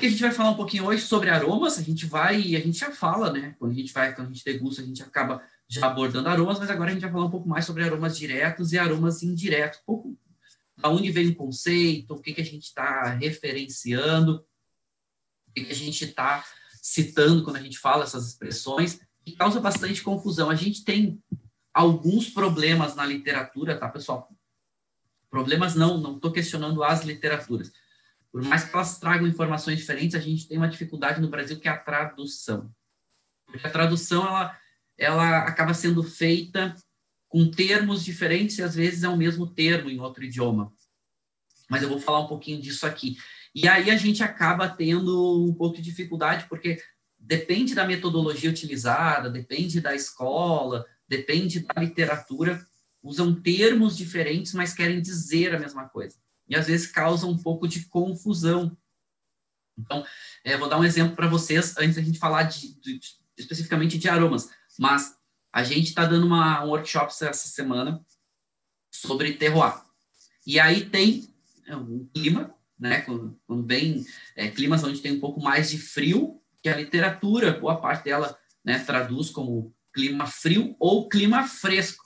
que a gente vai falar um pouquinho hoje sobre aromas? A gente vai, a gente já fala, né? Quando a gente vai, quando a gente degusta, a gente acaba já abordando aromas, mas agora a gente vai falar um pouco mais sobre aromas diretos e aromas indiretos. Um pouco da onde vem o conceito, o que, que a gente está referenciando, o que, que a gente está citando quando a gente fala essas expressões, que causa bastante confusão. A gente tem alguns problemas na literatura, tá, pessoal? Problemas não, não estou questionando as literaturas. Por mais que elas tragam informações diferentes, a gente tem uma dificuldade no Brasil que é a tradução. Porque a tradução, ela, ela acaba sendo feita com termos diferentes e às vezes é o mesmo termo em outro idioma. Mas eu vou falar um pouquinho disso aqui. E aí a gente acaba tendo um pouco de dificuldade, porque depende da metodologia utilizada, depende da escola, depende da literatura, usam termos diferentes, mas querem dizer a mesma coisa. E às vezes causa um pouco de confusão. Então, é, vou dar um exemplo para vocês, antes da gente falar de, de, especificamente de aromas. Mas a gente está dando uma, um workshop essa semana sobre terroir. E aí tem é, um clima, né? Quando, quando vem é, climas onde tem um pouco mais de frio, que a literatura, boa parte dela, né, traduz como clima frio ou clima fresco.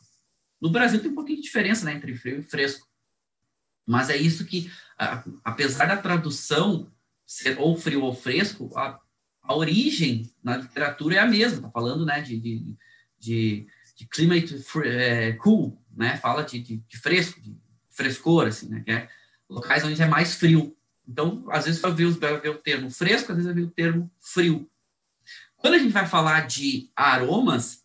No Brasil tem um pouquinho de diferença né, entre frio e fresco. Mas é isso que, apesar da tradução ser ou frio ou fresco, a, a origem na literatura é a mesma. Está falando né, de, de, de, de climate é, cool, né? fala de, de, de, fresco, de frescor, assim, né? que é locais onde é mais frio. Então, às vezes vai ver, ver o termo fresco, às vezes vai ver o termo frio. Quando a gente vai falar de aromas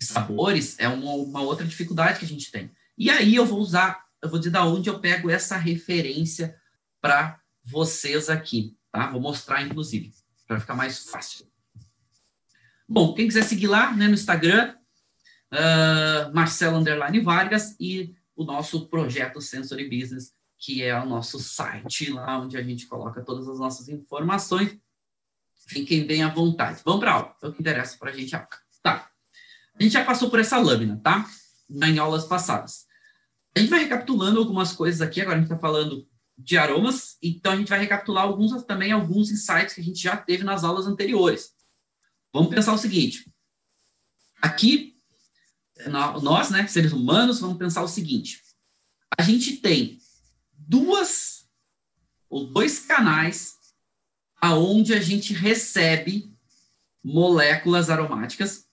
sabores, é uma, uma, outra dificuldade que a gente tem. E aí eu vou usar, eu vou dizer da onde eu pego essa referência para vocês aqui, tá? Vou mostrar, inclusive, para ficar mais fácil. Bom, quem quiser seguir lá né, no Instagram, uh, Marcelo Underline Vargas e o nosso projeto Sensory Business, que é o nosso site lá onde a gente coloca todas as nossas informações Fiquem bem à vontade. Vamos para a aula. É o que interessa para a gente. Tá. A gente já passou por essa lâmina, tá? Em aulas passadas. A gente vai recapitulando algumas coisas aqui. Agora a gente está falando de aromas. Então a gente vai recapitular alguns também alguns insights que a gente já teve nas aulas anteriores. Vamos pensar o seguinte. Aqui, nós, né, seres humanos, vamos pensar o seguinte. A gente tem duas ou dois canais aonde a gente recebe moléculas aromáticas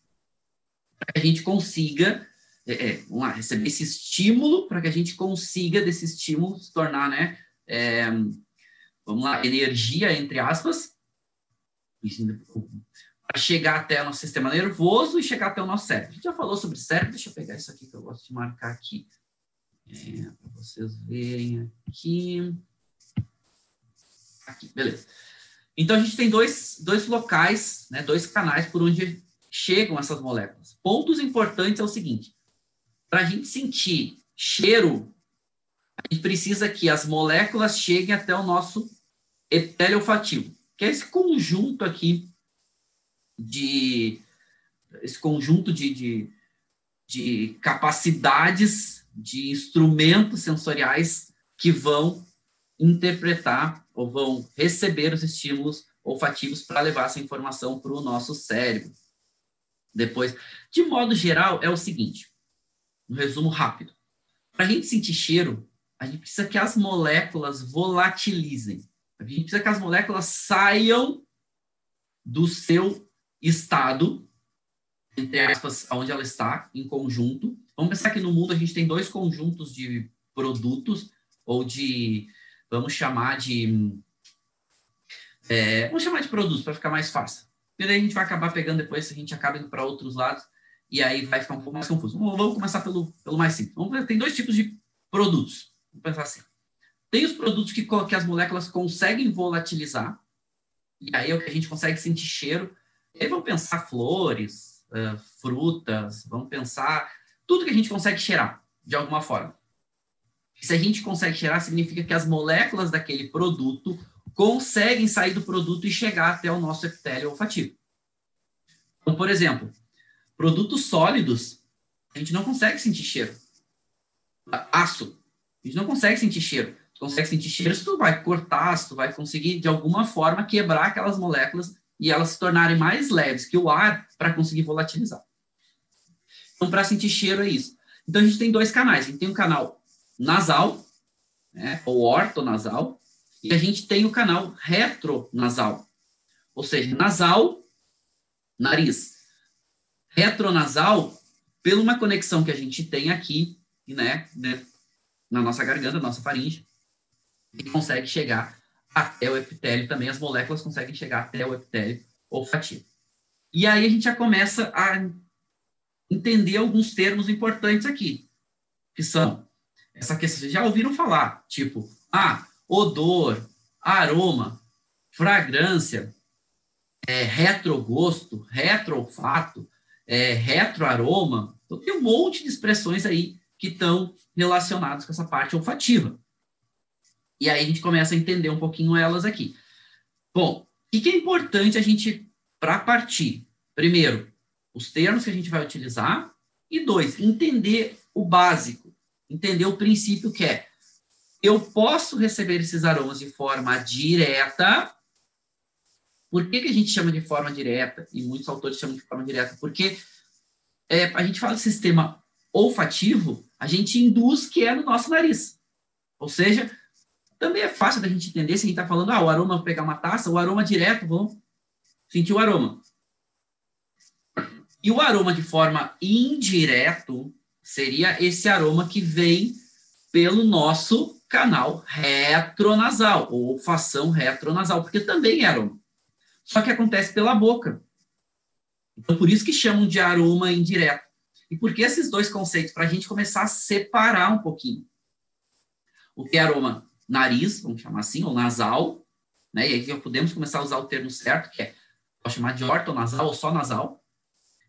para que a gente consiga é, é, vamos lá, receber esse estímulo para que a gente consiga desse estímulo se tornar, né, é, vamos lá, energia, entre aspas, para chegar até o nosso sistema nervoso e chegar até o nosso cérebro. A gente já falou sobre cérebro, deixa eu pegar isso aqui que eu gosto de marcar aqui, é, para vocês verem aqui. Aqui, beleza. Então, a gente tem dois, dois locais, né, dois canais por onde chegam essas moléculas. Pontos importantes é o seguinte: para a gente sentir cheiro, a gente precisa que as moléculas cheguem até o nosso epitélio olfativo, que é esse conjunto aqui de esse conjunto de, de, de capacidades, de instrumentos sensoriais que vão interpretar ou vão receber os estímulos olfativos para levar essa informação para o nosso cérebro. Depois, de modo geral, é o seguinte: um resumo rápido. Para a gente sentir cheiro, a gente precisa que as moléculas volatilizem. A gente precisa que as moléculas saiam do seu estado, entre aspas, onde ela está, em conjunto. Vamos pensar que no mundo a gente tem dois conjuntos de produtos ou de vamos chamar de. É, vamos chamar de produtos para ficar mais fácil. E daí a gente vai acabar pegando depois, a gente acaba indo para outros lados, e aí vai ficar um pouco mais confuso. Vamos começar pelo, pelo mais simples. Vamos, tem dois tipos de produtos. Vamos pensar assim. Tem os produtos que, que as moléculas conseguem volatilizar, e aí é o que a gente consegue sentir cheiro. E aí vamos pensar flores, uh, frutas, vamos pensar tudo que a gente consegue cheirar, de alguma forma. Se a gente consegue cheirar, significa que as moléculas daquele produto conseguem sair do produto e chegar até o nosso epitélio olfativo. Então, por exemplo, produtos sólidos, a gente não consegue sentir cheiro. Aço, a gente não consegue sentir cheiro. consegue sentir cheiro se tu vai cortar, se tu vai conseguir, de alguma forma, quebrar aquelas moléculas e elas se tornarem mais leves que o ar para conseguir volatilizar. Então, para sentir cheiro é isso. Então, a gente tem dois canais. A gente tem um canal nasal, né, ou ortonasal, e a gente tem o canal retronasal. Ou seja, nasal, nariz. Retronasal, pela uma conexão que a gente tem aqui, né, né na nossa garganta, nossa faringe, e consegue chegar até o epitélio também, as moléculas conseguem chegar até o epitélio olfativo. E aí a gente já começa a entender alguns termos importantes aqui, que são essa questão, vocês já ouviram falar, tipo, ah, odor, aroma, fragrância, é, retrogosto, retroolfato, é, retroaroma. Então, tem um monte de expressões aí que estão relacionadas com essa parte olfativa. E aí a gente começa a entender um pouquinho elas aqui. Bom, o que é importante a gente, para partir? Primeiro, os termos que a gente vai utilizar. E dois, entender o básico, entender o princípio que é eu posso receber esses aromas de forma direta. Por que, que a gente chama de forma direta? E muitos autores chamam de forma direta? Porque é, a gente fala de sistema olfativo, a gente induz que é no nosso nariz. Ou seja, também é fácil da gente entender se a gente está falando, ah, o aroma, vou pegar uma taça, o aroma direto, vamos sentir o aroma. E o aroma de forma indireto seria esse aroma que vem pelo nosso canal retronasal, ou fação retronasal, porque também é aroma. Só que acontece pela boca. Então, por isso que chamam de aroma indireto. E por que esses dois conceitos? Para a gente começar a separar um pouquinho. O que é aroma nariz, vamos chamar assim, ou nasal, né? E aí podemos começar a usar o termo certo, que é, vou chamar de ortonasal ou só nasal,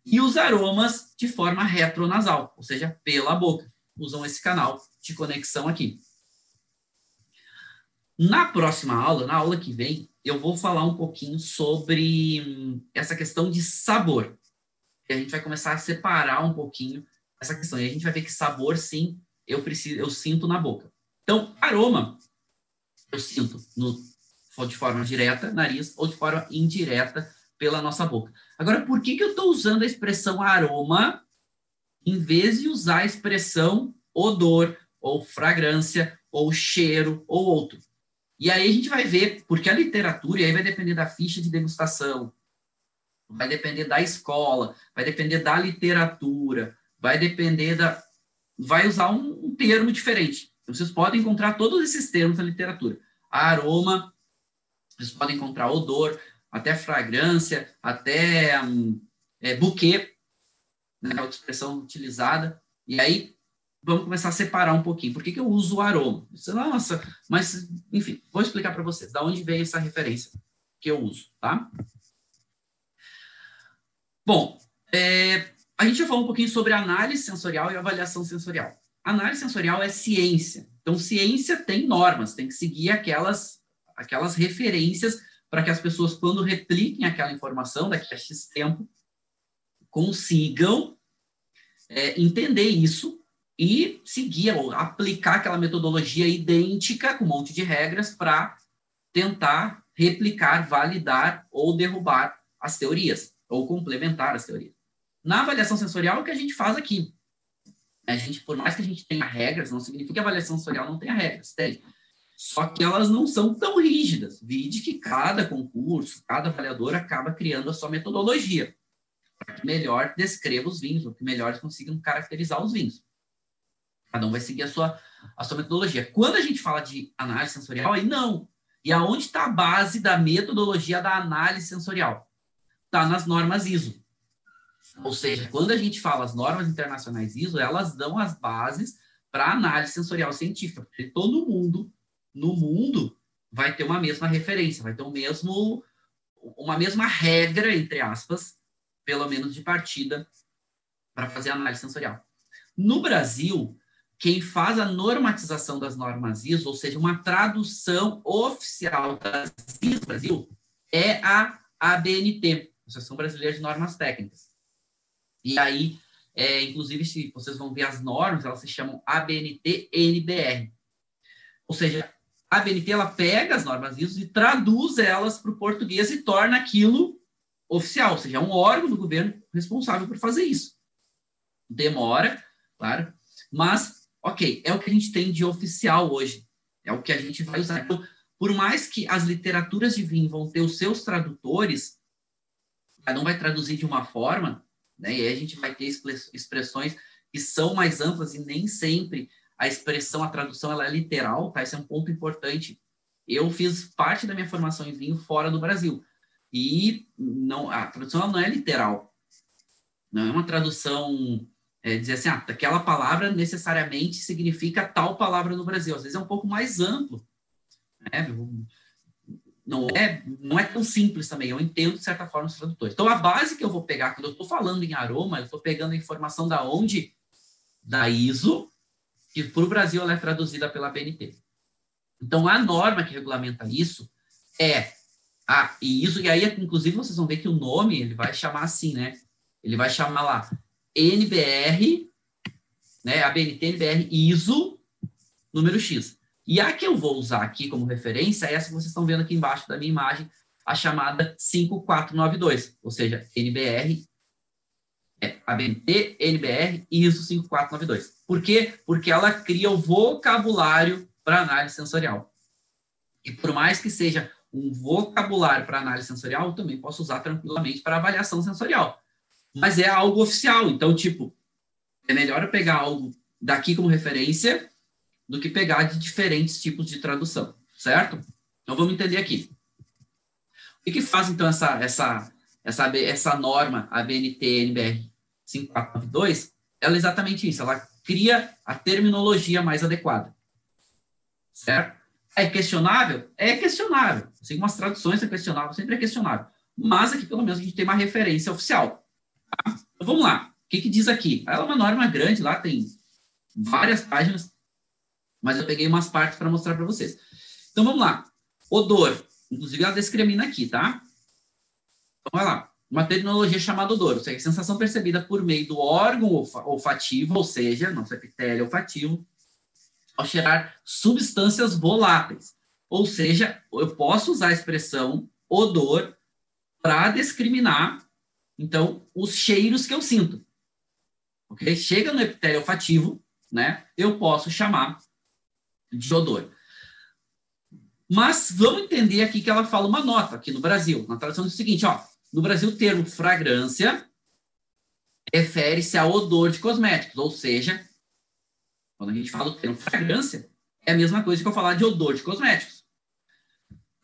e os aromas de forma retronasal, ou seja, pela boca. Usam esse canal de conexão aqui. Na próxima aula, na aula que vem, eu vou falar um pouquinho sobre essa questão de sabor. E a gente vai começar a separar um pouquinho essa questão. E a gente vai ver que sabor, sim, eu preciso, eu sinto na boca. Então, aroma eu sinto no, de forma direta, nariz, ou de forma indireta pela nossa boca. Agora, por que, que eu estou usando a expressão aroma em vez de usar a expressão odor, ou fragrância, ou cheiro, ou outro? E aí a gente vai ver, porque a literatura, e aí vai depender da ficha de degustação, vai depender da escola, vai depender da literatura, vai depender da. Vai usar um, um termo diferente. Vocês podem encontrar todos esses termos na literatura. Aroma, vocês podem encontrar odor, até fragrância, até um, é, buquê, né, é outra expressão utilizada. E aí, vamos começar a separar um pouquinho. Por que, que eu uso o aroma? Nossa, mas, enfim, vou explicar para vocês. Da onde vem essa referência que eu uso, tá? Bom, é, a gente já falou um pouquinho sobre análise sensorial e avaliação sensorial. Análise sensorial é ciência. Então, ciência tem normas, tem que seguir aquelas, aquelas referências para que as pessoas, quando repliquem aquela informação daqui a X tempo, consigam é, entender isso e seguir ou aplicar aquela metodologia idêntica com um monte de regras para tentar replicar, validar ou derrubar as teorias ou complementar as teorias. Na avaliação sensorial, o que a gente faz aqui. A gente, por mais que a gente tenha regras, não significa que a avaliação sensorial não tenha regras, tem. Só que elas não são tão rígidas. Vide que cada concurso, cada avaliador acaba criando a sua metodologia para que melhor descreva os vinhos, ou que melhor consigam caracterizar os vinhos. Cada um vai seguir a sua, a sua metodologia. Quando a gente fala de análise sensorial, aí não. E aonde está a base da metodologia da análise sensorial? Está nas normas ISO. Ou seja, quando a gente fala as normas internacionais ISO, elas dão as bases para análise sensorial científica, porque todo mundo no mundo vai ter uma mesma referência, vai ter o mesmo uma mesma regra entre aspas, pelo menos de partida para fazer análise sensorial. No Brasil, quem faz a normatização das normas ISO, ou seja, uma tradução oficial das ISO Brasil, é a ABNT, Associação Brasileira de Normas Técnicas. E aí, é, inclusive, se vocês vão ver as normas, elas se chamam ABNT-NBR. Ou seja, a BNT ela pega as normas ISO e traduz elas para o português e torna aquilo oficial, ou seja, é um órgão do governo responsável por fazer isso. Demora, claro, mas, ok, é o que a gente tem de oficial hoje, é o que a gente vai usar. Então, por mais que as literaturas de vinho vão ter os seus tradutores, cada um vai traduzir de uma forma, né, e aí a gente vai ter expressões que são mais amplas e nem sempre a expressão, a tradução, ela é literal, tá? Esse é um ponto importante. Eu fiz parte da minha formação em vinho fora do Brasil. E não, a tradução não é literal. Não é uma tradução, é, dizer assim, ah, aquela palavra necessariamente significa tal palavra no Brasil. Às vezes é um pouco mais amplo. Né? Não é, não é tão simples também. Eu entendo, de certa forma, os tradutores. Então, a base que eu vou pegar, quando eu estou falando em aroma, eu estou pegando a informação da onde? Da ISO, que para o Brasil ela é traduzida pela BNT. Então, a norma que regulamenta isso é a ISO, e aí, inclusive, vocês vão ver que o nome ele vai chamar assim, né? Ele vai chamar lá NBR, né? A BNT NBR ISO número X. E a que eu vou usar aqui como referência é essa que vocês estão vendo aqui embaixo da minha imagem, a chamada 5492, ou seja, NBR é ABNT, NBR ISO 5492. Por quê? Porque ela cria o vocabulário para análise sensorial. E por mais que seja um vocabulário para análise sensorial, eu também posso usar tranquilamente para avaliação sensorial. Mas é algo oficial, então, tipo, é melhor eu pegar algo daqui como referência do que pegar de diferentes tipos de tradução, certo? Então, vamos entender aqui. O que, que faz, então, essa, essa, essa, essa norma, a BNT-NBR 5492, ela é exatamente isso, ela cria a terminologia mais adequada. Certo? É questionável? É questionável. Assim como as traduções são questionáveis, sempre é questionável. Mas aqui, pelo menos, a gente tem uma referência oficial. Então, vamos lá. O que, que diz aqui? Ela é uma norma grande, lá tem várias páginas, mas eu peguei umas partes para mostrar para vocês. Então, vamos lá. Odor. Inclusive, ela discrimina aqui, tá? Então, vai lá uma tecnologia chamada odor, ou seja, sensação percebida por meio do órgão olfativo, ou seja, nosso epitélio olfativo, ao cheirar substâncias voláteis. Ou seja, eu posso usar a expressão odor para discriminar, então, os cheiros que eu sinto. Ok? Chega no epitélio olfativo, né? Eu posso chamar de odor. Mas vamos entender aqui que ela fala uma nota aqui no Brasil. Na tradução diz o seguinte, ó. No Brasil, o termo fragrância refere-se ao odor de cosméticos, ou seja, quando a gente fala do termo fragrância, é a mesma coisa que eu falar de odor de cosméticos.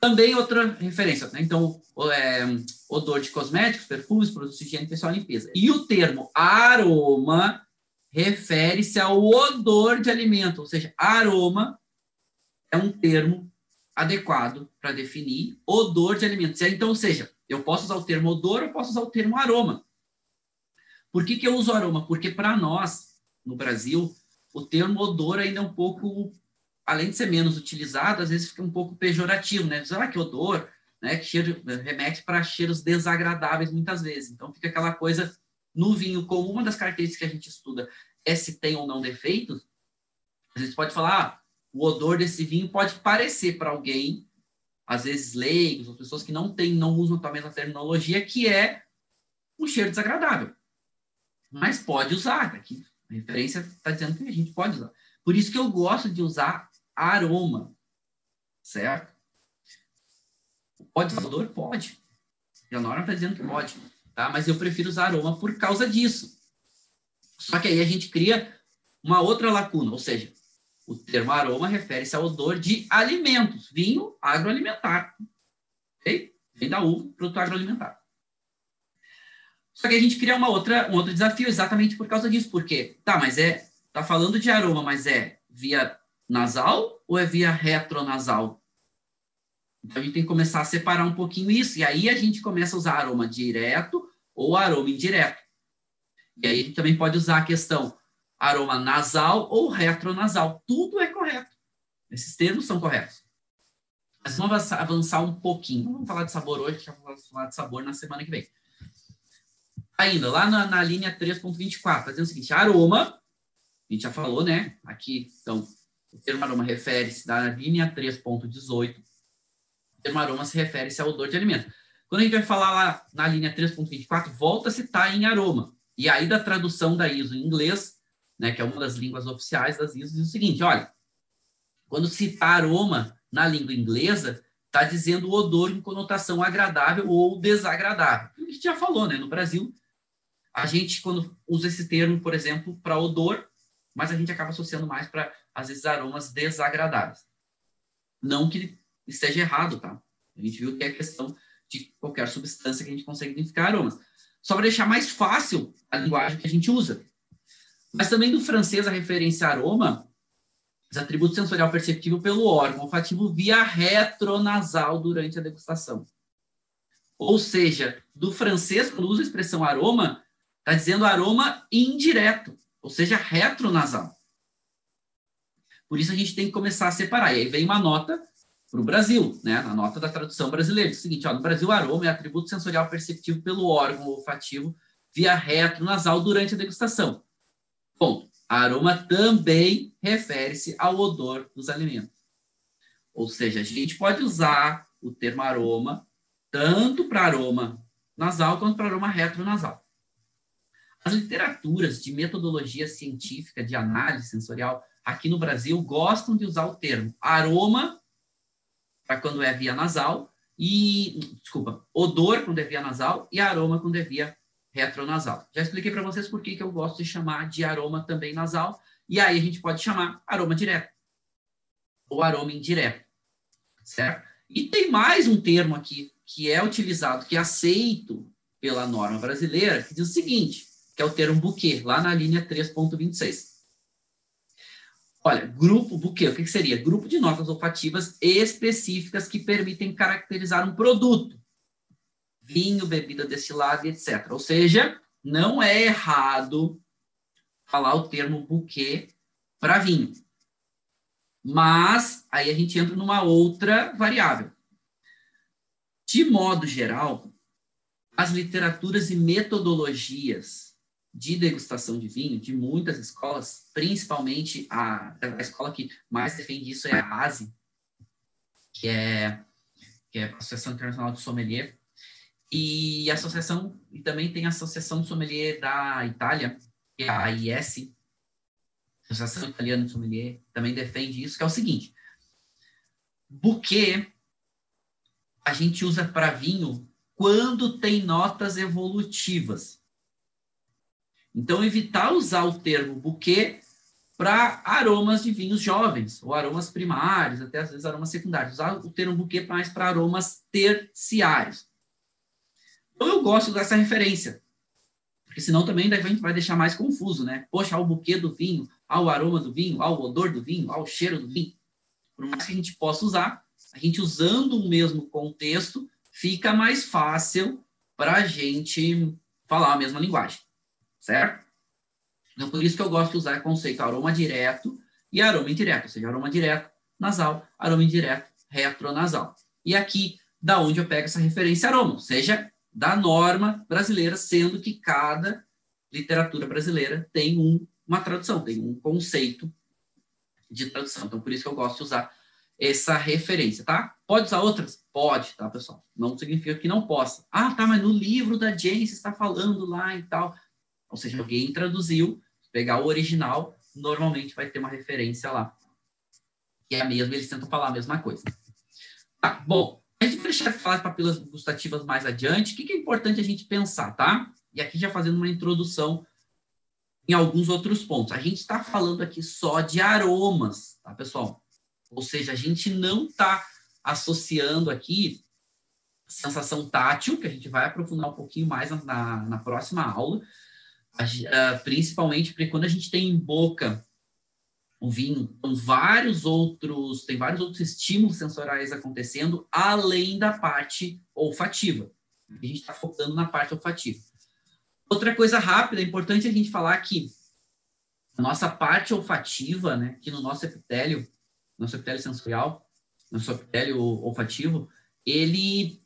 Também outra referência, né? então, é, odor de cosméticos, perfumes, produtos de higiene pessoal limpeza. E o termo aroma refere-se ao odor de alimento, ou seja, aroma é um termo adequado para definir odor de alimentos. Então, ou seja, eu posso usar o termo odor, eu posso usar o termo aroma. Por que, que eu uso aroma? Porque para nós, no Brasil, o termo odor ainda é um pouco, além de ser menos utilizado, às vezes fica um pouco pejorativo, né? Será que odor, né? Que cheiro, remete para cheiros desagradáveis muitas vezes. Então fica aquela coisa no vinho, como uma das características que a gente estuda é se tem ou não defeitos, a gente pode falar, ah, o odor desse vinho pode parecer para alguém às vezes leigos, ou pessoas que não têm, não usam a mesma terminologia, que é um cheiro desagradável. Mas pode usar, aqui a referência está dizendo que a gente pode usar. Por isso que eu gosto de usar aroma, certo? Pode usar odor? Pode. A norma está dizendo que pode, tá? Mas eu prefiro usar aroma por causa disso. Só que aí a gente cria uma outra lacuna, ou seja, o termo aroma refere-se ao odor de alimentos, vinho agroalimentar. Ok? Vem da uva, produto agroalimentar. Só que a gente cria uma outra, um outro desafio exatamente por causa disso. Porque, tá, mas é. Tá falando de aroma, mas é via nasal ou é via retronasal? Então a gente tem que começar a separar um pouquinho isso. E aí a gente começa a usar aroma direto ou aroma indireto. E aí a gente também pode usar a questão aroma nasal ou retronasal. Tudo é correto. Esses termos são corretos. Mas vamos avançar um pouquinho. Vamos falar de sabor hoje, já vamos falar de sabor na semana que vem. Ainda, lá na, na linha 3.24, fazendo o seguinte, aroma, a gente já falou, né? Aqui, então, O termo aroma refere-se da linha 3.18. O termo aroma se refere-se ao odor de alimento. Quando a gente vai falar lá na linha 3.24, volta a citar em aroma. E aí da tradução da ISO em inglês, né, que é uma das línguas oficiais das ISO, diz o seguinte, olha, quando cita aroma na língua inglesa, está dizendo o odor em conotação agradável ou desagradável. A gente já falou, né? No Brasil, a gente, quando usa esse termo, por exemplo, para odor, mas a gente acaba associando mais para, às vezes, aromas desagradáveis. Não que esteja errado, tá? A gente viu que é questão de qualquer substância que a gente consegue identificar aromas. Só para deixar mais fácil a linguagem que a gente usa. Mas também do francês a referência aroma, os atributos sensorial perceptível pelo órgão olfativo via retronasal durante a degustação. Ou seja, do francês, quando usa a expressão aroma, está dizendo aroma indireto, ou seja, retronasal. Por isso a gente tem que começar a separar. E aí vem uma nota para o Brasil, né? A nota da tradução brasileira. Diz o seguinte, ó, no Brasil, aroma é atributo sensorial perceptível pelo órgão olfativo via retronasal durante a degustação. Ponto. Aroma também refere-se ao odor dos alimentos. Ou seja, a gente pode usar o termo aroma tanto para aroma nasal quanto para aroma retronasal. As literaturas de metodologia científica de análise sensorial aqui no Brasil gostam de usar o termo aroma para quando é via nasal e desculpa, odor quando é via nasal e aroma quando é via retronasal. Já expliquei para vocês por que, que eu gosto de chamar de aroma também nasal, e aí a gente pode chamar aroma direto ou aroma indireto, certo? E tem mais um termo aqui que é utilizado, que é aceito pela norma brasileira, que diz o seguinte, que é o termo buquê, lá na linha 3.26. Olha, grupo buquê, o que, seria? Grupo de notas olfativas específicas que permitem caracterizar um produto vinho, bebida destilada, etc. Ou seja, não é errado falar o termo buquê para vinho. Mas aí a gente entra numa outra variável. De modo geral, as literaturas e metodologias de degustação de vinho de muitas escolas, principalmente a, a escola que mais defende isso é a ASE, que é, que é a Associação Internacional de Sommelier, e a associação, e também tem a Associação Sommelier da Itália, que é a AIS, Associação Italiana de Sommelier, também defende isso, que é o seguinte: buquê a gente usa para vinho quando tem notas evolutivas. Então, evitar usar o termo buquê para aromas de vinhos jovens, ou aromas primários, até às vezes aromas secundários. Usar o termo buquê mais para aromas terciários. Então eu gosto dessa referência, porque senão também a gente vai deixar mais confuso, né? Poxa, ao buquê do vinho, ao aroma do vinho, ao odor do vinho, ao cheiro do vinho. Por mais que a gente possa usar, a gente usando o mesmo contexto, fica mais fácil para a gente falar a mesma linguagem, certo? Então, por isso que eu gosto de usar o conceito aroma direto e aroma indireto, ou seja, aroma direto, nasal, aroma indireto, retronasal. E aqui, da onde eu pego essa referência aroma, ou seja, da norma brasileira, sendo que cada literatura brasileira tem um, uma tradução, tem um conceito de tradução. Então, por isso que eu gosto de usar essa referência, tá? Pode usar outras? Pode, tá, pessoal? Não significa que não possa. Ah, tá, mas no livro da Jane está falando lá e tal. Ou seja, alguém traduziu, pegar o original, normalmente vai ter uma referência lá. Que é a mesma, eles tentam falar a mesma coisa. Tá, bom. A gente vai deixar de falar de papilas gustativas mais adiante. O que, é importante a gente pensar, tá? E aqui já fazendo uma introdução em alguns outros pontos. A gente está falando aqui só de aromas, tá, pessoal? Ou seja, a gente não está associando aqui sensação tátil, que a gente vai aprofundar um pouquinho mais na, na próxima aula, principalmente porque quando a gente tem em boca o vinho, tem vários outros, tem vários outros estímulos sensoriais acontecendo além da parte olfativa. A gente está focando na parte olfativa. Outra coisa rápida, é importante a gente falar que a nossa parte olfativa, né, que no nosso epitélio, nosso epitélio sensorial, nosso epitélio olfativo, ele,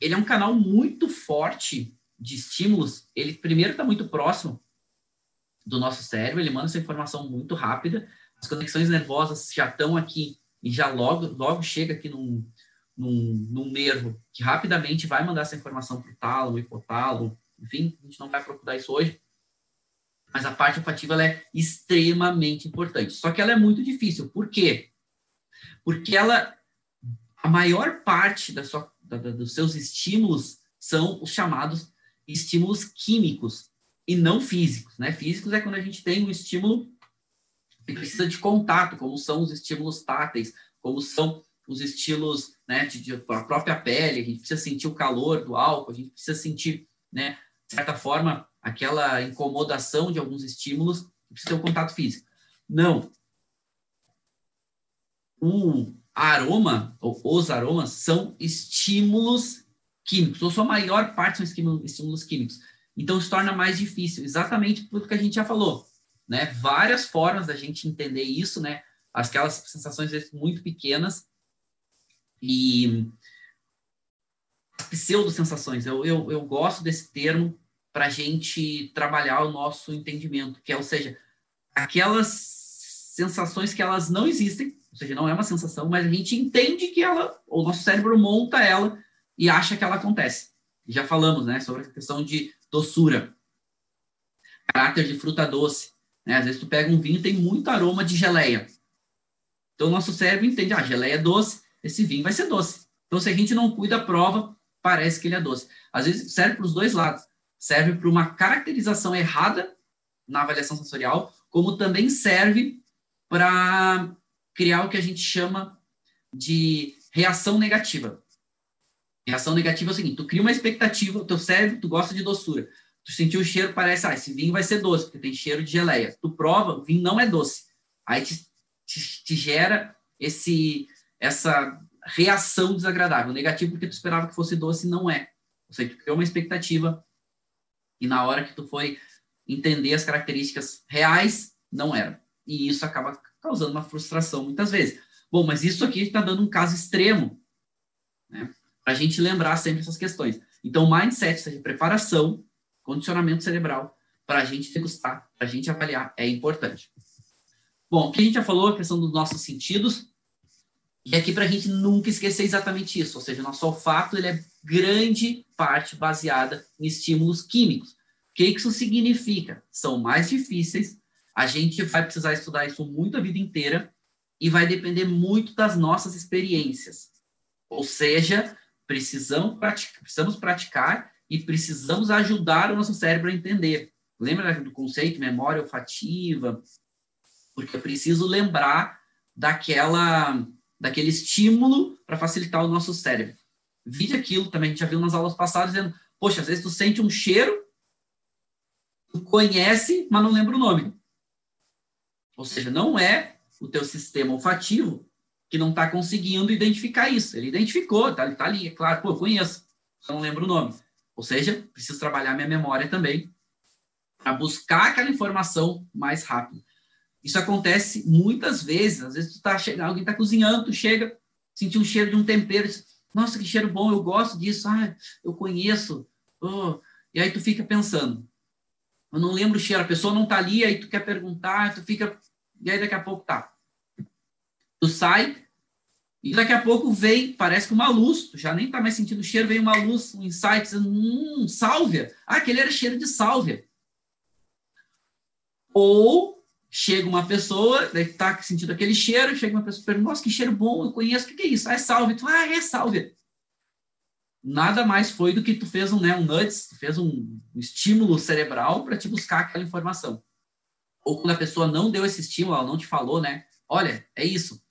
ele é um canal muito forte de estímulos. Ele primeiro está muito próximo do nosso cérebro, ele manda essa informação muito rápida, as conexões nervosas já estão aqui e já logo, logo chega aqui num, num, num nervo que rapidamente vai mandar essa informação para o tálamo, hipotálamo, enfim, a gente não vai procurar isso hoje, mas a parte olfativa é extremamente importante. Só que ela é muito difícil. Por quê? Porque ela, a maior parte da sua, da, da, dos seus estímulos são os chamados estímulos químicos e não físicos. Né? Físicos é quando a gente tem um estímulo que precisa de contato, como são os estímulos táteis, como são os estilos né, de, de, a própria pele, a gente precisa sentir o calor do álcool, a gente precisa sentir, né, de certa forma, aquela incomodação de alguns estímulos, precisa ter um contato físico. Não. O aroma, ou os aromas, são estímulos químicos, ou sua maior parte são estímulos, químicos. Então, se torna mais difícil, exatamente por que a gente já falou, né? Várias formas da gente entender isso, né? Aquelas sensações muito pequenas e pseudo-sensações. Eu, eu, eu gosto desse termo para a gente trabalhar o nosso entendimento, que é, ou seja, aquelas sensações que elas não existem, ou seja, não é uma sensação, mas a gente entende que ela, o nosso cérebro monta ela e acha que ela acontece. Já falamos, né, sobre a questão de doçura, caráter de fruta doce. Né? Às vezes tu pega um vinho tem muito aroma de geleia. Então nosso cérebro entende, ah, geleia é doce, esse vinho vai ser doce. Então se a gente não cuida a prova, parece que ele é doce. Às vezes serve para os dois lados serve para uma caracterização errada na avaliação sensorial, como também serve para criar o que a gente chama de reação negativa. Reação negativa é o seguinte, tu cria uma expectativa, teu cérebro, tu gosta de doçura. Tu sentiu o cheiro, parece, ah, esse vinho vai ser doce, porque tem cheiro de geleia. Tu prova, o vinho não é doce. Aí te, te, te gera esse, essa reação desagradável. Negativo porque tu esperava que fosse doce, não é. Ou seja, tu criou uma expectativa e na hora que tu foi entender as características reais, não era. E isso acaba causando uma frustração muitas vezes. Bom, mas isso aqui está dando um caso extremo, né? A gente lembrar sempre essas questões. Então, mindset, seja preparação, condicionamento cerebral, para a gente degustar, para a gente avaliar, é importante. Bom, que a gente já falou, a questão dos nossos sentidos, e aqui para a gente nunca esquecer exatamente isso, ou seja, o nosso olfato ele é grande parte baseada em estímulos químicos. O que isso significa? São mais difíceis, a gente vai precisar estudar isso muito a vida inteira e vai depender muito das nossas experiências. Ou seja, precisamos praticar, precisamos praticar e precisamos ajudar o nosso cérebro a entender. Lembra do conceito memória olfativa? Porque eu preciso lembrar daquela daquele estímulo para facilitar o nosso cérebro. Vide aquilo também, a gente já viu nas aulas passadas, dizendo, poxa, às vezes tu sente um cheiro, tu conhece, mas não lembra o nome. Ou seja, não é o teu sistema olfativo que não está conseguindo identificar isso. Ele identificou, tá, está ali, é claro, pô, conheço, não lembro o nome. Ou seja, preciso trabalhar minha memória também para buscar aquela informação mais rápido. Isso acontece muitas vezes. Às vezes tu tá chegando, alguém está cozinhando, tu chega, sentir um cheiro de um tempero, diz, nossa, que cheiro bom, eu gosto disso, ah, eu conheço. Oh. E aí tu fica pensando, eu não lembro o cheiro, a pessoa não está ali, aí tu quer perguntar, tu fica, e aí daqui a pouco tá. Tu sai, e daqui a pouco vem, parece que uma luz, tu já nem tá mais sentindo o cheiro, vem uma luz, um insight, dizendo, hum, sálvia. Ah, aquele era cheiro de sálvia. Ou chega uma pessoa, daí tá sentindo aquele cheiro, chega uma pessoa e pergunta, nossa, que cheiro bom, eu conheço, o que, que é isso? Ah, é salve. Tu, ah, é salve. Nada mais foi do que tu fez um, né, um nuts, tu fez um, um estímulo cerebral para te buscar aquela informação. Ou quando a pessoa não deu esse estímulo, ela não te falou, né? Olha, é isso.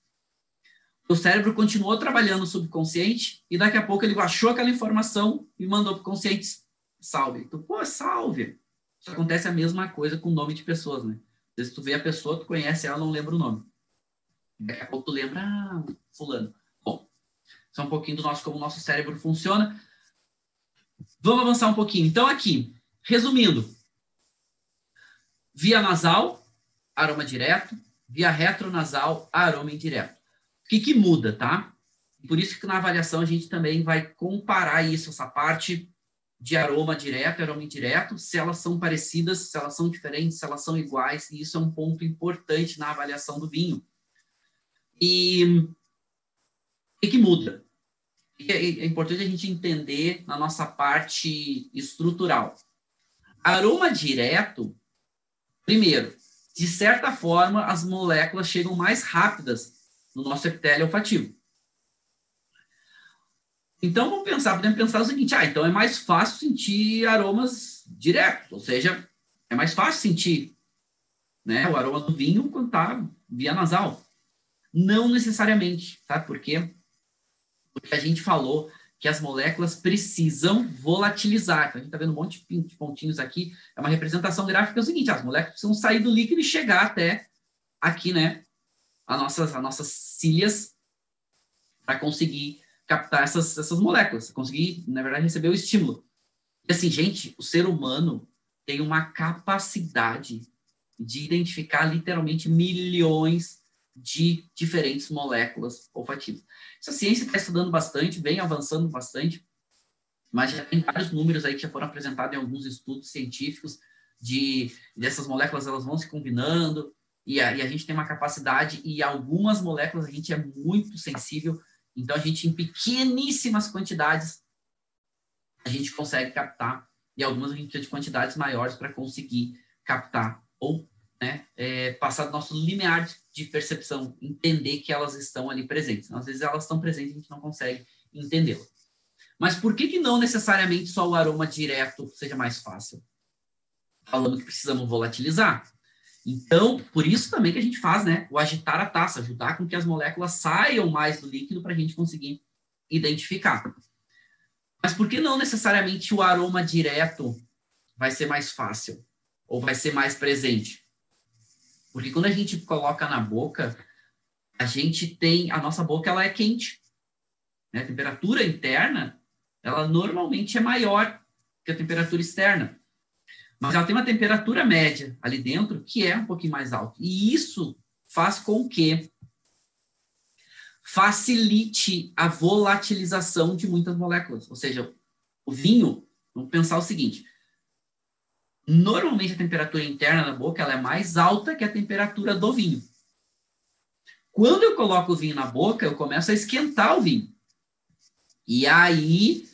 O cérebro continuou trabalhando subconsciente e daqui a pouco ele achou aquela informação e mandou para o consciente salve. Tu, pô, salve. Isso acontece a mesma coisa com o nome de pessoas, né? vezes tu vê a pessoa, tu conhece ela, não lembra o nome. Daqui a pouco tu lembra, ah, fulano. Bom, isso é um pouquinho do nosso, como o nosso cérebro funciona. Vamos avançar um pouquinho. Então, aqui, resumindo. Via nasal, aroma direto. Via retronasal, aroma indireto. O que, que muda, tá? Por isso que na avaliação a gente também vai comparar isso, essa parte de aroma direto e aroma indireto, se elas são parecidas, se elas são diferentes, se elas são iguais, e isso é um ponto importante na avaliação do vinho. E o que muda? É, é importante a gente entender na nossa parte estrutural. Aroma direto, primeiro, de certa forma, as moléculas chegam mais rápidas no nosso epitélio olfativo. Então, vamos pensar, podemos pensar o seguinte, ah, então é mais fácil sentir aromas diretos, ou seja, é mais fácil sentir né, o aroma do vinho quando está via nasal. Não necessariamente, tá? Por quê? Porque a gente falou que as moléculas precisam volatilizar. Então, a gente está vendo um monte de pontinhos aqui. É uma representação gráfica é o seguinte, as moléculas precisam sair do líquido e chegar até aqui, né? As nossas, as nossas cílias para conseguir captar essas, essas moléculas, conseguir, na verdade, receber o estímulo. E assim, gente, o ser humano tem uma capacidade de identificar literalmente milhões de diferentes moléculas olfativas. Essa ciência está estudando bastante, vem avançando bastante, mas já tem vários números aí que já foram apresentados em alguns estudos científicos de dessas moléculas elas vão se combinando e a, e a gente tem uma capacidade e algumas moléculas a gente é muito sensível então, a gente, em pequeníssimas quantidades, a gente consegue captar, e algumas a gente precisa de quantidades maiores para conseguir captar, ou né, é, passar do nosso limiar de percepção, entender que elas estão ali presentes. Às vezes elas estão presentes e a gente não consegue entendê-las. Mas por que, que não necessariamente só o aroma direto seja mais fácil? Falando que precisamos volatilizar. Então, por isso também que a gente faz, né, o agitar a taça, ajudar com que as moléculas saiam mais do líquido para a gente conseguir identificar. Mas por que não necessariamente o aroma direto vai ser mais fácil ou vai ser mais presente? Porque quando a gente coloca na boca, a gente tem a nossa boca ela é quente, né? A temperatura interna ela normalmente é maior que a temperatura externa mas ela tem uma temperatura média ali dentro que é um pouquinho mais alta. E isso faz com que facilite a volatilização de muitas moléculas. Ou seja, o vinho, vamos pensar o seguinte: normalmente a temperatura interna da boca ela é mais alta que a temperatura do vinho. Quando eu coloco o vinho na boca, eu começo a esquentar o vinho. E aí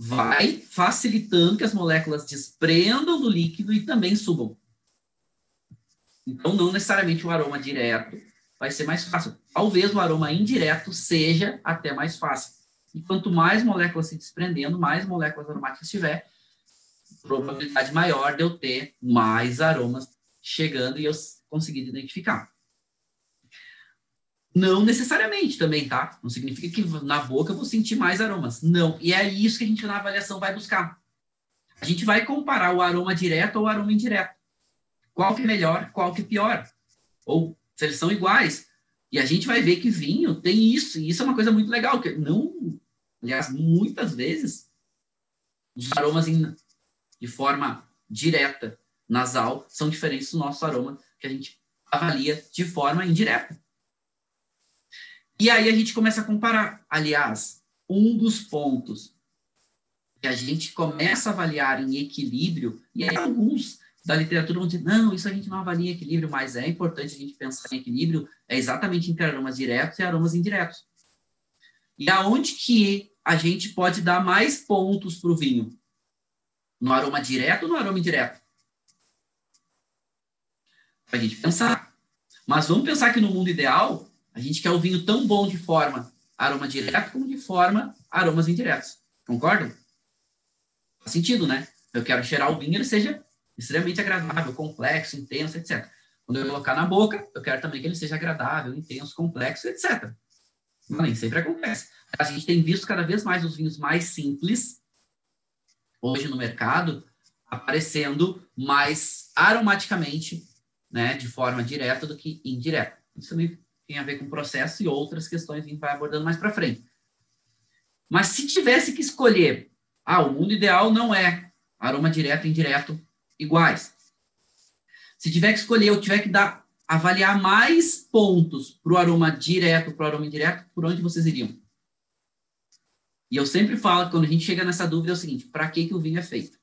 vai facilitando que as moléculas desprendam do líquido e também subam. Então, não necessariamente o aroma direto vai ser mais fácil. Talvez o aroma indireto seja até mais fácil. E quanto mais moléculas se desprendendo, mais moléculas aromáticas tiver, probabilidade maior de eu ter mais aromas chegando e eu conseguir identificar. Não necessariamente também, tá? Não significa que na boca eu vou sentir mais aromas. Não. E é isso que a gente na avaliação vai buscar. A gente vai comparar o aroma direto ou o aroma indireto. Qual que é melhor, qual que é pior. Ou se eles são iguais. E a gente vai ver que vinho tem isso. E isso é uma coisa muito legal. Que não, aliás, muitas vezes, os aromas em, de forma direta, nasal, são diferentes do nosso aroma que a gente avalia de forma indireta. E aí a gente começa a comparar. Aliás, um dos pontos que a gente começa a avaliar em equilíbrio, e aí alguns da literatura vão dizer, não, isso a gente não avalia em equilíbrio, mas é importante a gente pensar em equilíbrio, é exatamente entre aromas diretos e aromas indiretos. E aonde que a gente pode dar mais pontos para o vinho? No aroma direto ou no aroma indireto? Para a gente pensar. Mas vamos pensar que no mundo ideal, a gente quer o vinho tão bom de forma aroma direto como de forma aromas indiretos. Concordam? Faz sentido, né? Eu quero cheirar o vinho ele seja extremamente agradável, complexo, intenso, etc. Quando eu colocar na boca, eu quero também que ele seja agradável, intenso, complexo, etc. Mas nem sempre acontece. A gente tem visto cada vez mais os vinhos mais simples, hoje no mercado, aparecendo mais aromaticamente, né, de forma direta do que indireta. Isso também tem a ver com processo e outras questões que a gente vai abordando mais para frente. Mas se tivesse que escolher, ah, o mundo ideal não é aroma direto e indireto iguais. Se tiver que escolher, eu tiver que dar, avaliar mais pontos para o aroma direto, para o aroma indireto, por onde vocês iriam? E eu sempre falo que quando a gente chega nessa dúvida é o seguinte: para que, que o vinho é feito?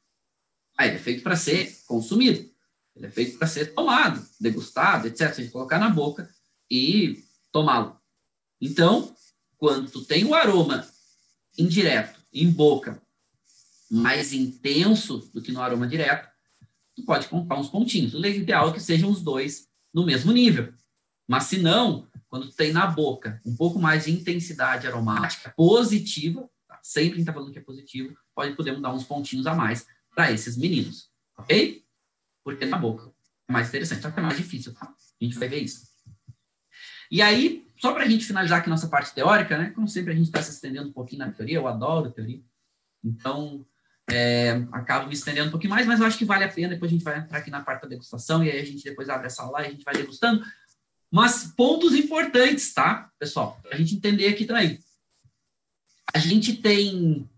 Ah, ele é feito para ser consumido. Ele é feito para ser tomado, degustado, etc. Você colocar na boca e tomá-lo. Então, quando tu tem o aroma indireto, em boca, mais intenso do que no aroma direto, tu pode contar uns pontinhos. O ideal é que sejam os dois no mesmo nível. Mas se não, quando tu tem na boca um pouco mais de intensidade aromática positiva, tá? sempre a gente está falando que é positivo, pode podemos dar uns pontinhos a mais para esses meninos, ok? Porque na boca é mais interessante, só que é mais difícil, tá? A gente vai ver isso. E aí, só para a gente finalizar aqui nossa parte teórica, né? Como sempre a gente está se estendendo um pouquinho na teoria, eu adoro teoria. Então, é, acabo me estendendo um pouquinho mais, mas eu acho que vale a pena. Depois a gente vai entrar aqui na parte da degustação e aí a gente depois abre essa live e a gente vai degustando. Mas pontos importantes, tá, pessoal? Para a gente entender aqui também. A gente tem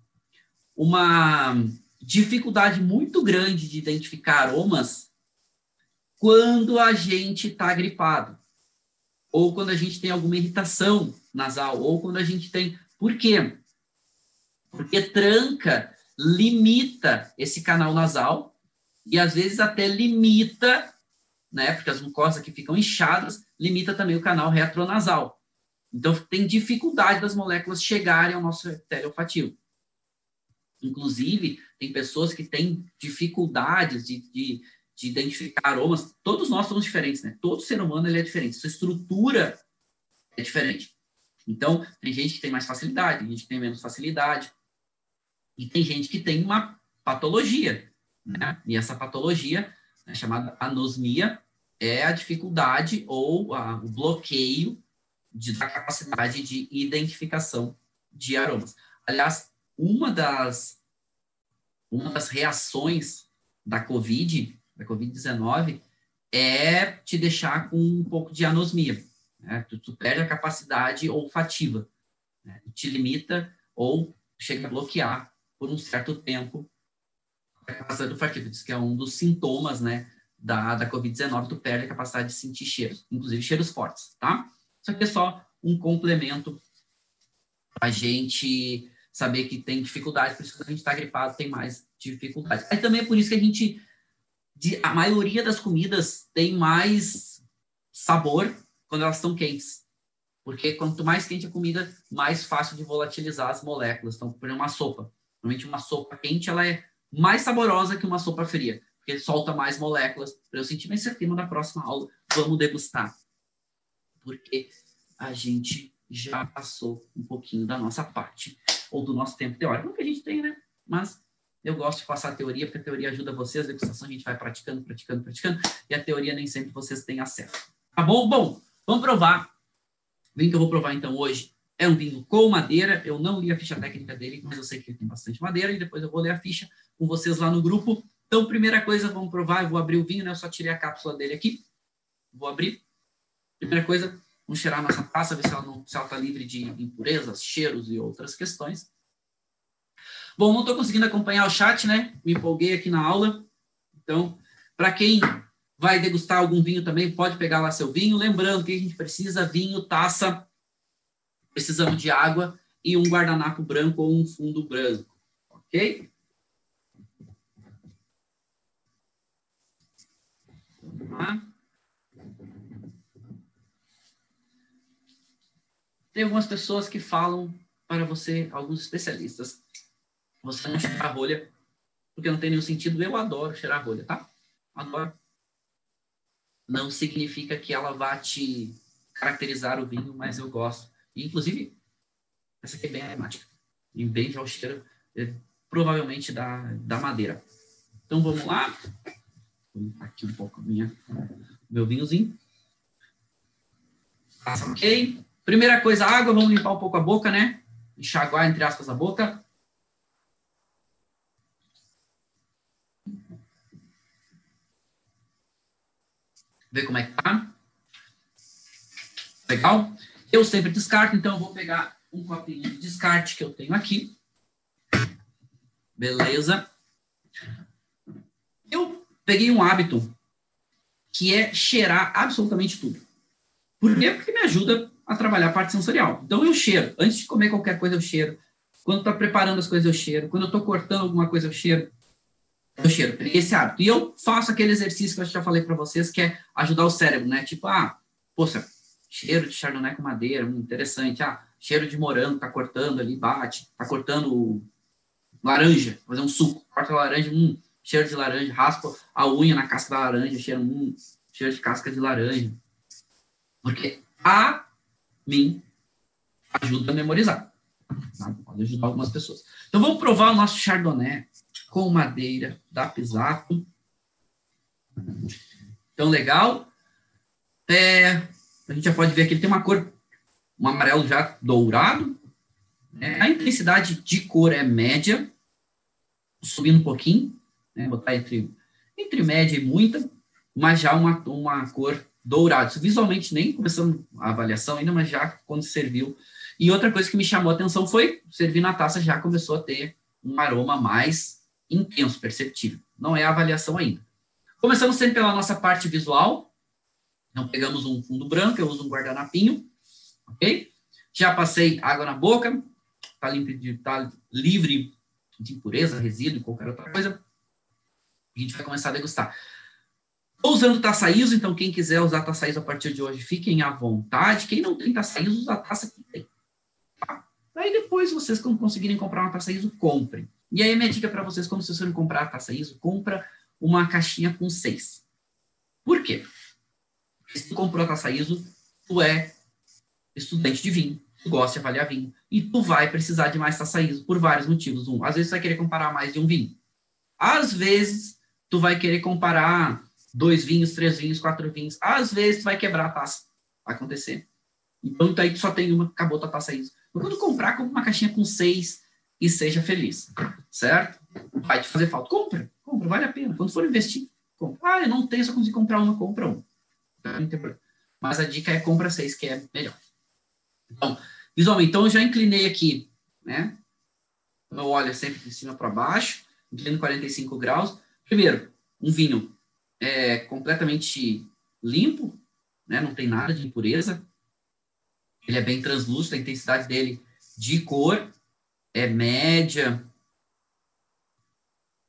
uma dificuldade muito grande de identificar aromas quando a gente está gripado, ou quando a gente tem alguma irritação nasal, ou quando a gente tem. Por quê? Porque tranca limita esse canal nasal e às vezes até limita, né, porque as mucosas que ficam inchadas, limita também o canal retronasal. Então tem dificuldade das moléculas chegarem ao nosso epitélio olfativo. Inclusive, tem pessoas que têm dificuldades de, de, de, identificar aromas. Todos nós somos diferentes, né? Todo ser humano ele é diferente. Sua estrutura é diferente. Então, tem gente que tem mais facilidade, tem gente que tem menos facilidade. E tem gente que tem uma patologia, né? E essa patologia, né, chamada anosmia, é a dificuldade ou a, o bloqueio de, da capacidade de identificação de aromas. Aliás, uma das, uma das reações da COVID, da COVID-19, é te deixar com um pouco de anosmia. Né? Tu, tu perde a capacidade olfativa, né? te limita ou chega a bloquear por um certo tempo a capacidade olfativa. Diz que é um dos sintomas, né, da, da Covid-19, tu perde a capacidade de sentir cheiros, inclusive cheiros fortes, tá? Isso aqui é só um complemento a gente saber que tem dificuldade, por isso que a gente está gripado tem mais dificuldade. Aí também é por isso que a gente, de, a maioria das comidas tem mais sabor quando elas estão quentes. Porque quanto mais quente a comida, mais fácil de volatilizar as moléculas. Então, por exemplo, uma sopa. Normalmente uma sopa quente, ela é mais saborosa que uma sopa fria, porque solta mais moléculas. Para eu sentir mais tema da próxima aula, vamos degustar. Porque a gente já passou um pouquinho da nossa parte ou do nosso tempo teórico, que a gente tem, né? Mas eu gosto de passar a teoria, porque a teoria ajuda vocês, a degustação a gente vai praticando, praticando, praticando, e a teoria nem sempre vocês têm acesso. Tá bom? Bom, vamos provar. O vinho que eu vou provar então hoje é um vinho com madeira. Eu não li a ficha técnica dele, mas eu sei que ele tem bastante madeira, e depois eu vou ler a ficha com vocês lá no grupo. Então, primeira coisa, vamos provar. Eu vou abrir o vinho, né? Eu só tirei a cápsula dele aqui. Vou abrir. Primeira coisa, Vamos cheirar nossa taça, ver se ela está livre de impurezas, cheiros e outras questões. Bom, não estou conseguindo acompanhar o chat, né? Me empolguei aqui na aula. Então, para quem vai degustar algum vinho também, pode pegar lá seu vinho. Lembrando que a gente precisa vinho, taça, precisamos de água e um guardanapo branco ou um fundo branco. Ok? Vamos lá. Tem algumas pessoas que falam para você, alguns especialistas, você não cheirar rolha, porque não tem nenhum sentido. Eu adoro cheirar rolha, tá? Adoro. Não significa que ela vá te caracterizar o vinho, mas eu gosto. E, inclusive, essa aqui é bem aromática. E bem já o cheiro, é, provavelmente da, da madeira. Então, vamos lá. Vou limpar aqui um pouco minha, meu vinhozinho. Passa ok. Primeira coisa, água, vamos limpar um pouco a boca, né? Enxaguar, entre aspas, a boca. Ver como é que tá. Legal? Eu sempre descarto, então eu vou pegar um copinho de descarte que eu tenho aqui. Beleza? Eu peguei um hábito que é cheirar absolutamente tudo. Por quê? Porque me ajuda a trabalhar a parte sensorial. Então, eu cheiro. Antes de comer qualquer coisa, eu cheiro. Quando está preparando as coisas, eu cheiro. Quando eu estou cortando alguma coisa, eu cheiro. Eu cheiro. Esse hábito. E eu faço aquele exercício que eu já falei para vocês, que é ajudar o cérebro, né? Tipo, ah, poxa, cheiro de chardonnay com madeira, hum, interessante. Ah, cheiro de morango, tá cortando ali, bate. Tá cortando laranja, fazer um suco. Corta laranja, hum, cheiro de laranja. Raspa a unha na casca da laranja, cheiro, hum, cheiro de casca de laranja. Porque a mim ajuda a memorizar. Pode ajudar algumas pessoas. Então vamos provar o nosso chardonnay com madeira da Pisato. Então, legal. É, a gente já pode ver que ele tem uma cor, um amarelo já dourado. É, a intensidade de cor é média, subindo um pouquinho, né, botar entre, entre média e muita, mas já uma, uma cor dourada. Visualmente nem começando a avaliação ainda, mas já quando serviu. E outra coisa que me chamou a atenção foi servir na taça já começou a ter um aroma mais intenso, perceptível. Não é a avaliação ainda. Começamos sempre pela nossa parte visual. Então, pegamos um fundo branco, eu uso um guardanapinho, ok? Já passei água na boca, tá, de, tá livre de impureza, resíduo, qualquer outra coisa. A gente vai começar a degustar. Estou usando taça ISO, então quem quiser usar taça ISO a partir de hoje, fiquem à vontade. Quem não tem taça ISO, usa a taça que tem. Tá? Aí depois, vocês quando conseguirem comprar uma taça ISO, comprem. E aí, minha dica para vocês, quando vocês forem comprar a taça ISO, compra uma caixinha com seis. Por quê? Se tu comprou a taça ISO, tu é estudante de vinho, tu gosta de avaliar vinho, e tu vai precisar de mais taça ISO por vários motivos. Um, às vezes, tu vai querer comparar mais de um vinho. Às vezes, tu vai querer comparar dois vinhos, três vinhos, quatro vinhos. Às vezes, tu vai quebrar a taça. Vai acontecer. Então, aí tu só tem uma, acabou tua taça ISO. Então, quando comprar, compra uma caixinha com seis, e seja feliz, certo? Vai te fazer falta. Compra, compra, vale a pena. Quando for investir, compra. Ah, eu não tenho, só consigo comprar uma, compra uma. Mas a dica é compra seis, que é melhor. Então, visualmente, então eu já inclinei aqui, né? Meu óleo é sempre de cima para baixo, inclino 45 graus. Primeiro, um vinho é completamente limpo, né? Não tem nada de impureza. Ele é bem translúcido, a intensidade dele de cor é média,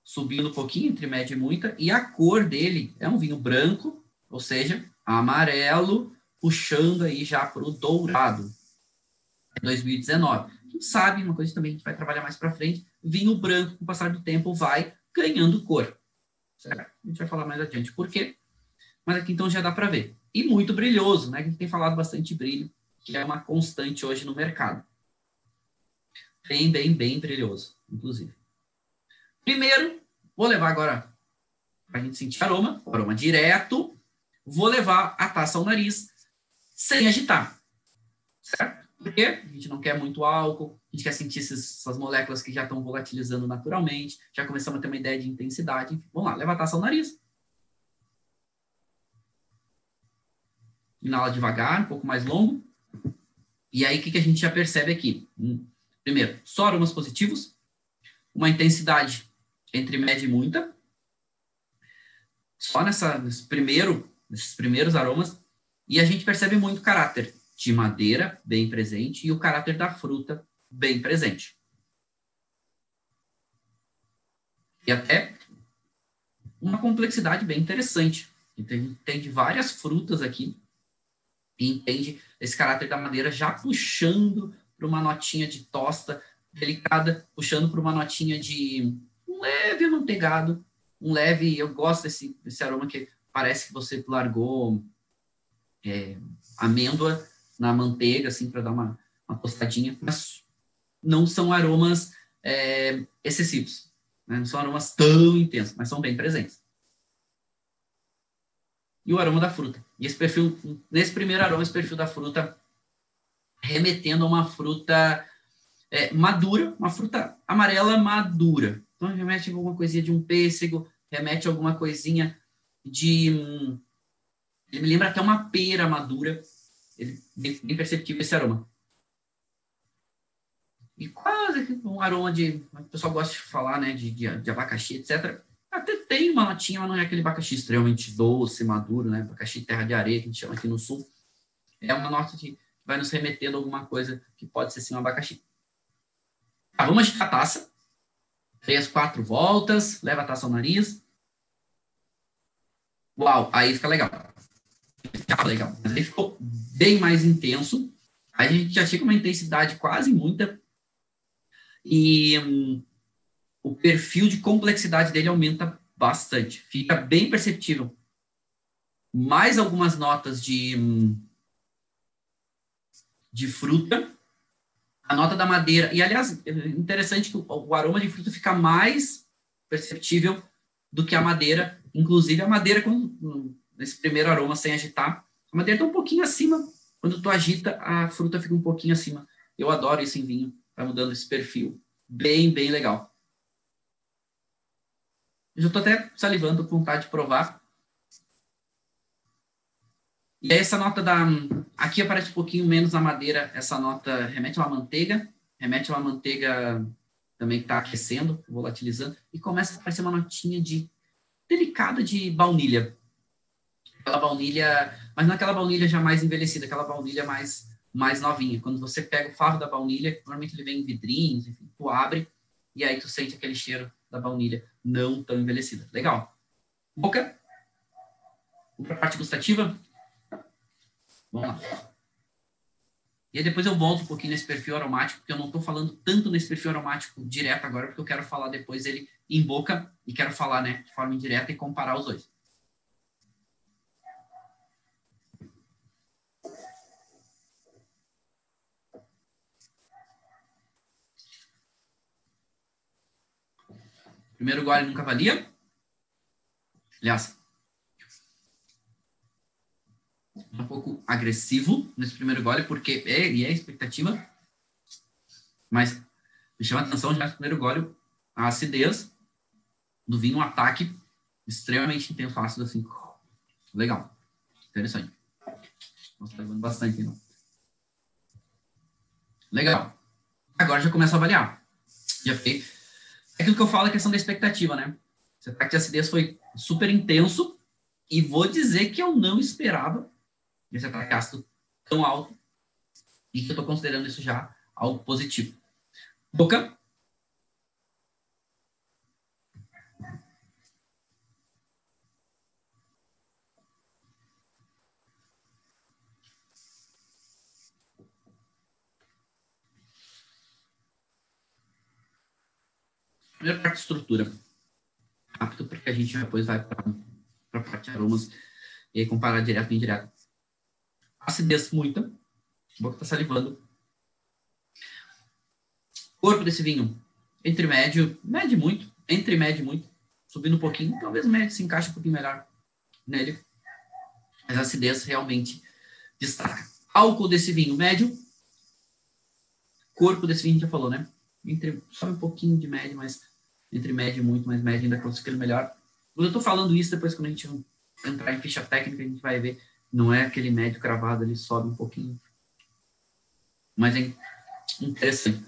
subindo um pouquinho entre média e muita, e a cor dele é um vinho branco, ou seja, amarelo, puxando aí já para o dourado. É 2019. Quem sabe, uma coisa também que vai trabalhar mais para frente, vinho branco, com o passar do tempo, vai ganhando cor. Certo? A gente vai falar mais adiante por quê. Mas aqui então já dá para ver. E muito brilhoso, né? A gente tem falado bastante brilho, que é uma constante hoje no mercado. Bem, bem, bem brilhoso, inclusive. Primeiro, vou levar agora para a gente sentir aroma, aroma direto. Vou levar a taça ao nariz sem agitar, certo? Porque a gente não quer muito álcool, a gente quer sentir essas, essas moléculas que já estão volatilizando naturalmente, já começamos a ter uma ideia de intensidade. Enfim, vamos lá, leva a taça ao nariz. Inala devagar, um pouco mais longo. E aí, o que, que a gente já percebe aqui? Hum, Primeiro, só aromas positivos, uma intensidade entre média e muita. Só nessa, nesse primeiro, nesses primeiros aromas. E a gente percebe muito o caráter de madeira bem presente e o caráter da fruta bem presente. E até uma complexidade bem interessante. Então, tem de várias frutas aqui e entende esse caráter da madeira já puxando para uma notinha de tosta delicada, puxando para uma notinha de um leve amanteigado, um leve, eu gosto desse, desse aroma que parece que você largou é, amêndoa na manteiga, assim, para dar uma, uma tostadinha, mas não são aromas é, excessivos, né? não são aromas tão intensos, mas são bem presentes. E o aroma da fruta. E esse perfil, nesse primeiro aroma, esse perfil da fruta remetendo a uma fruta é, madura, uma fruta amarela madura. Então, remete a alguma coisinha de um pêssego, remete a alguma coisinha de. Ele me lembra até uma pera madura. Ele, bem, perceptível esse aroma. E quase um aroma de. O pessoal gosta de falar, né? De, de, de abacaxi, etc. Até tem uma notinha, mas não é aquele abacaxi extremamente doce, maduro, né? Abacaxi terra de areia, que a gente chama aqui no sul. É uma nota de vai nos remetendo a alguma coisa que pode ser sim um abacaxi. Tá, vamos agitar a taça. Três, quatro voltas, leva a taça ao nariz. Uau, aí fica legal. Fica legal. Mas aí ficou bem mais intenso. A gente já chega uma intensidade quase muita. E hum, o perfil de complexidade dele aumenta bastante. Fica bem perceptível. Mais algumas notas de, hum, de fruta. A nota da madeira. E, aliás, é interessante que o, aroma de fruta fica mais perceptível do que a madeira. Inclusive, a madeira, quando, nesse primeiro aroma, sem agitar, a madeira está um pouquinho acima. Quando tu agita, a fruta fica um pouquinho acima. Eu adoro isso em vinho. Vai mudando esse perfil. Bem, bem legal. Eu já estou até salivando com vontade de provar. E aí essa nota da... Aqui aparece um pouquinho menos a madeira. Essa nota remete a uma manteiga. Remete a uma manteiga também que está aquecendo, volatilizando. E começa a aparecer uma notinha de... Delicada de baunilha. Aquela baunilha... Mas não aquela baunilha já mais envelhecida. Aquela baunilha mais, mais novinha. Quando você pega o favo da baunilha, normalmente ele vem em vidrinhos, enfim. Tu abre e aí tu sente aquele cheiro da baunilha não tão envelhecida. Legal. Boca. Para a parte gustativa. Vamos lá. E aí depois eu volto um pouquinho nesse perfil aromático, porque eu não estou falando tanto nesse perfil aromático direto agora, porque eu quero falar depois ele em boca e quero falar né, de forma indireta e comparar os dois. Primeiro gole nunca valia. Aliás, um pouco agressivo nesse primeiro gole, porque é, e é expectativa, mas me chama a atenção já no primeiro gole a acidez do vinho, um ataque extremamente intenso, ácido, assim. Legal. Interessante. Nossa, tá levando bastante, não. Legal. Agora já começa a avaliar. Já fiquei é aquilo que eu falo é questão da expectativa, né? Esse ataque de acidez foi super intenso e vou dizer que eu não esperava esse ataque ácido tão alto e que eu estou considerando isso já algo positivo. Boca. Primeira parte estrutura. Rápido, porque a gente depois vai para a parte de aromas e comparar direto e indireto. Acidez muita. Boca está salivando. Corpo desse vinho, entre médio, médio muito, entre médio muito, subindo um pouquinho, talvez médio se encaixe um pouquinho melhor nele. Mas a acidez realmente destaca. Álcool desse vinho, médio. Corpo desse vinho, já falou, né? Entre, só um pouquinho de médio, mas entre médio e muito, mas médio ainda consigo melhor. Quando eu estou falando isso, depois quando a gente entrar em ficha técnica, a gente vai ver, não é aquele médio cravado, ele sobe um pouquinho. Mas é interessante.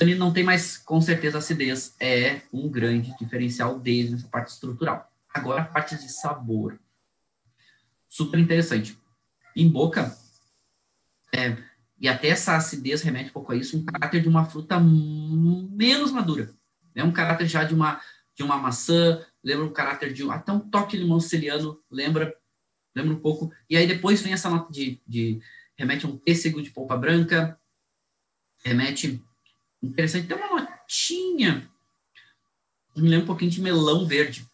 Ele não tem mais, com certeza, acidez. É um grande diferencial dele nessa parte estrutural. Agora, a parte de sabor. Super interessante. Em boca, é, e até essa acidez remete um pouco a isso, um caráter de uma fruta menos madura. É um caráter já de uma, de uma maçã, lembra um caráter de até um toque limão siciliano, lembra, lembra um pouco. E aí depois vem essa nota de, de remete a um pêssego de polpa branca, remete, interessante, tem uma notinha, me lembra um pouquinho de melão verde.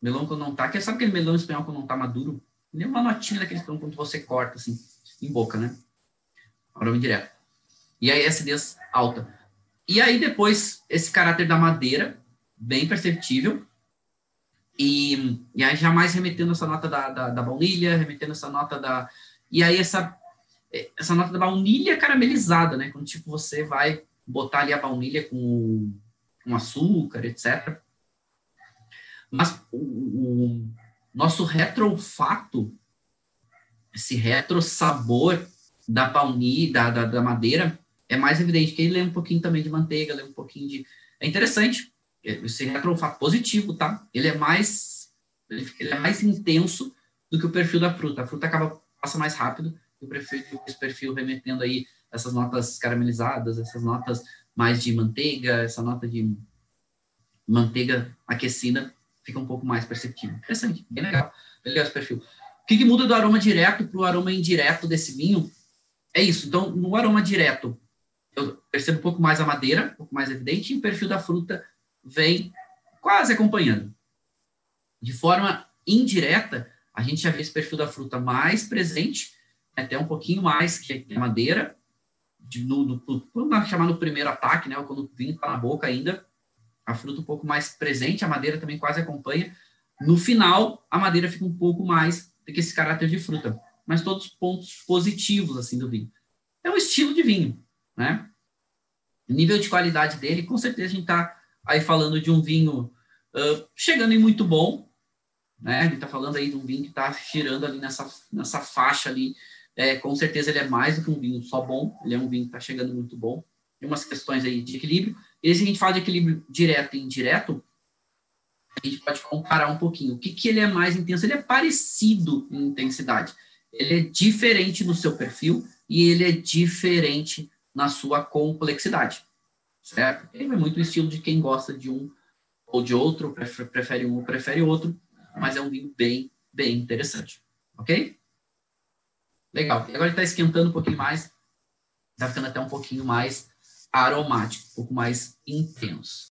Melão quando não tá, que sabe aquele melão espanhol quando não tá maduro? Lembra uma notinha daquele quando você corta, assim, em boca, né? Aroma direto. E aí acidez alta. E aí depois esse caráter da madeira, bem perceptível, e, e aí jamais remetendo essa nota da, da, da, baunilha, remetendo essa nota da... E aí essa, essa nota da baunilha caramelizada, né? Quando tipo você vai botar ali a baunilha com, com açúcar, etc. Mas o, o nosso retrofato, esse retro sabor da baunilha, da, da, da madeira, é mais evidente, que ele lembra um pouquinho também de manteiga, lembra um pouquinho de... É interessante, esse retrofato positivo, tá? Ele é mais ele é mais intenso do que o perfil da fruta. A fruta acaba passa mais rápido, e o perfil, esse perfil remetendo aí essas notas caramelizadas, essas notas mais de manteiga, essa nota de manteiga aquecida fica um pouco mais perceptível. Interessante, bem legal, bem legal esse perfil. O que, que muda do aroma direto para o aroma indireto desse vinho? É isso. Então, no aroma direto, eu percebo um pouco mais a madeira, um pouco mais evidente, e o perfil da fruta vem quase acompanhando. De forma indireta, a gente já vê esse perfil da fruta mais presente, até um pouquinho mais que a madeira, de, no, no, vamos chamar no primeiro ataque, né, quando o vinho está na boca ainda, a fruta um pouco mais presente, a madeira também quase acompanha. No final, a madeira fica um pouco mais do que esse caráter de fruta, mas todos pontos positivos assim do vinho. É um estilo de vinho, né? O nível de qualidade dele, com certeza a gente está aí falando de um vinho uh, chegando em muito bom, né? Gente está falando aí de um vinho que está girando ali nessa, nessa faixa ali. É, com certeza ele é mais do que um vinho só bom, ele é um vinho que está chegando muito bom. Tem umas questões aí de equilíbrio. E se a gente fala de equilíbrio direto e indireto, a gente pode comparar um pouquinho. O que, que ele é mais intenso? Ele é parecido em intensidade. Ele é diferente no seu perfil e ele é diferente na sua complexidade, certo? Ele é muito o estilo de quem gosta de um ou de outro, prefere um ou prefere outro, mas é um vinho bem, bem interessante, ok? Legal. E agora ele está esquentando um pouquinho mais, está ficando até um pouquinho mais aromático, um pouco mais intenso.